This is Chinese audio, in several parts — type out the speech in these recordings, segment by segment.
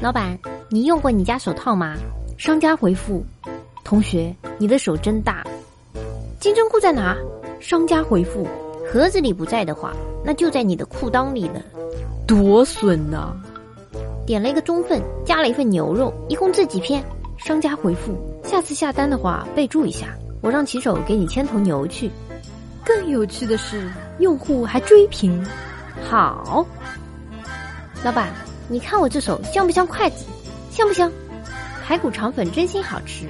老板，你用过你家手套吗？商家回复：同学，你的手真大。金针菇在哪？商家回复：盒子里不在的话，那就在你的裤裆里了。多损呐！点了一个中份，加了一份牛肉，一共这几片？商家回复：下次下单的话备注一下，我让骑手给你牵头牛去。更有趣的是，用户还追评：好。老板，你看我这手像不像筷子？像不像？排骨肠粉真心好吃，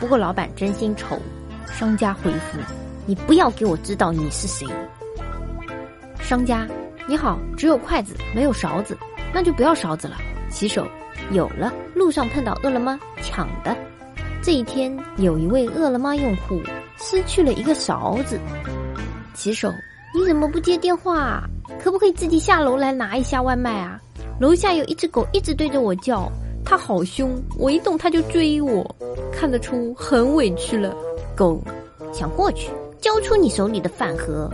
不过老板真心丑。商家回复：你不要给我知道你是谁。商家，你好，只有筷子没有勺子，那就不要勺子了。骑手，有了，路上碰到饿了么抢的。这一天，有一位饿了么用户失去了一个勺子。骑手，你怎么不接电话？可不可以自己下楼来拿一下外卖啊？楼下有一只狗一直对着我叫，它好凶，我一动它就追我，看得出很委屈了。狗，想过去交出你手里的饭盒。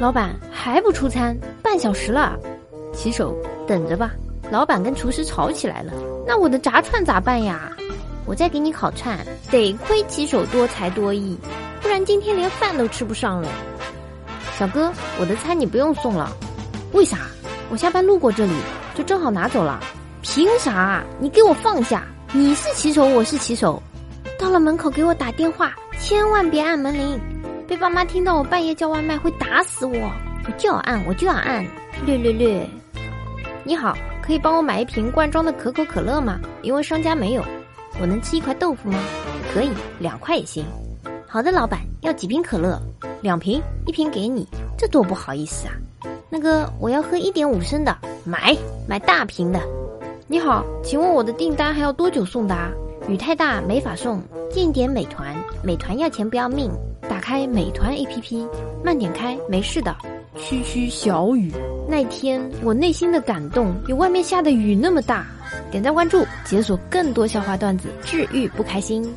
老板还不出餐，半小时了。骑手，等着吧。老板跟厨师吵起来了，那我的炸串咋办呀？我再给你烤串。得亏骑手多才多艺，不然今天连饭都吃不上了。小哥，我的餐你不用送了，为啥？我下班路过这里。就正好拿走了，凭啥？你给我放下！你是骑手，我是骑手。到了门口给我打电话，千万别按门铃，被爸妈听到我半夜叫外卖会打死我。我就要按，我就要按，略略略。你好，可以帮我买一瓶罐装的可口可乐吗？因为商家没有。我能吃一块豆腐吗？可以，两块也行。好的，老板，要几瓶可乐？两瓶，一瓶给你。这多不好意思啊。那个，我要喝一点五升的，买买大瓶的。你好，请问我的订单还要多久送达？雨太大没法送，建点美团，美团要钱不要命。打开美团 APP，慢点开，没事的。区区小雨，那天我内心的感动有外面下的雨那么大。点赞关注，解锁更多笑话段子，治愈不开心。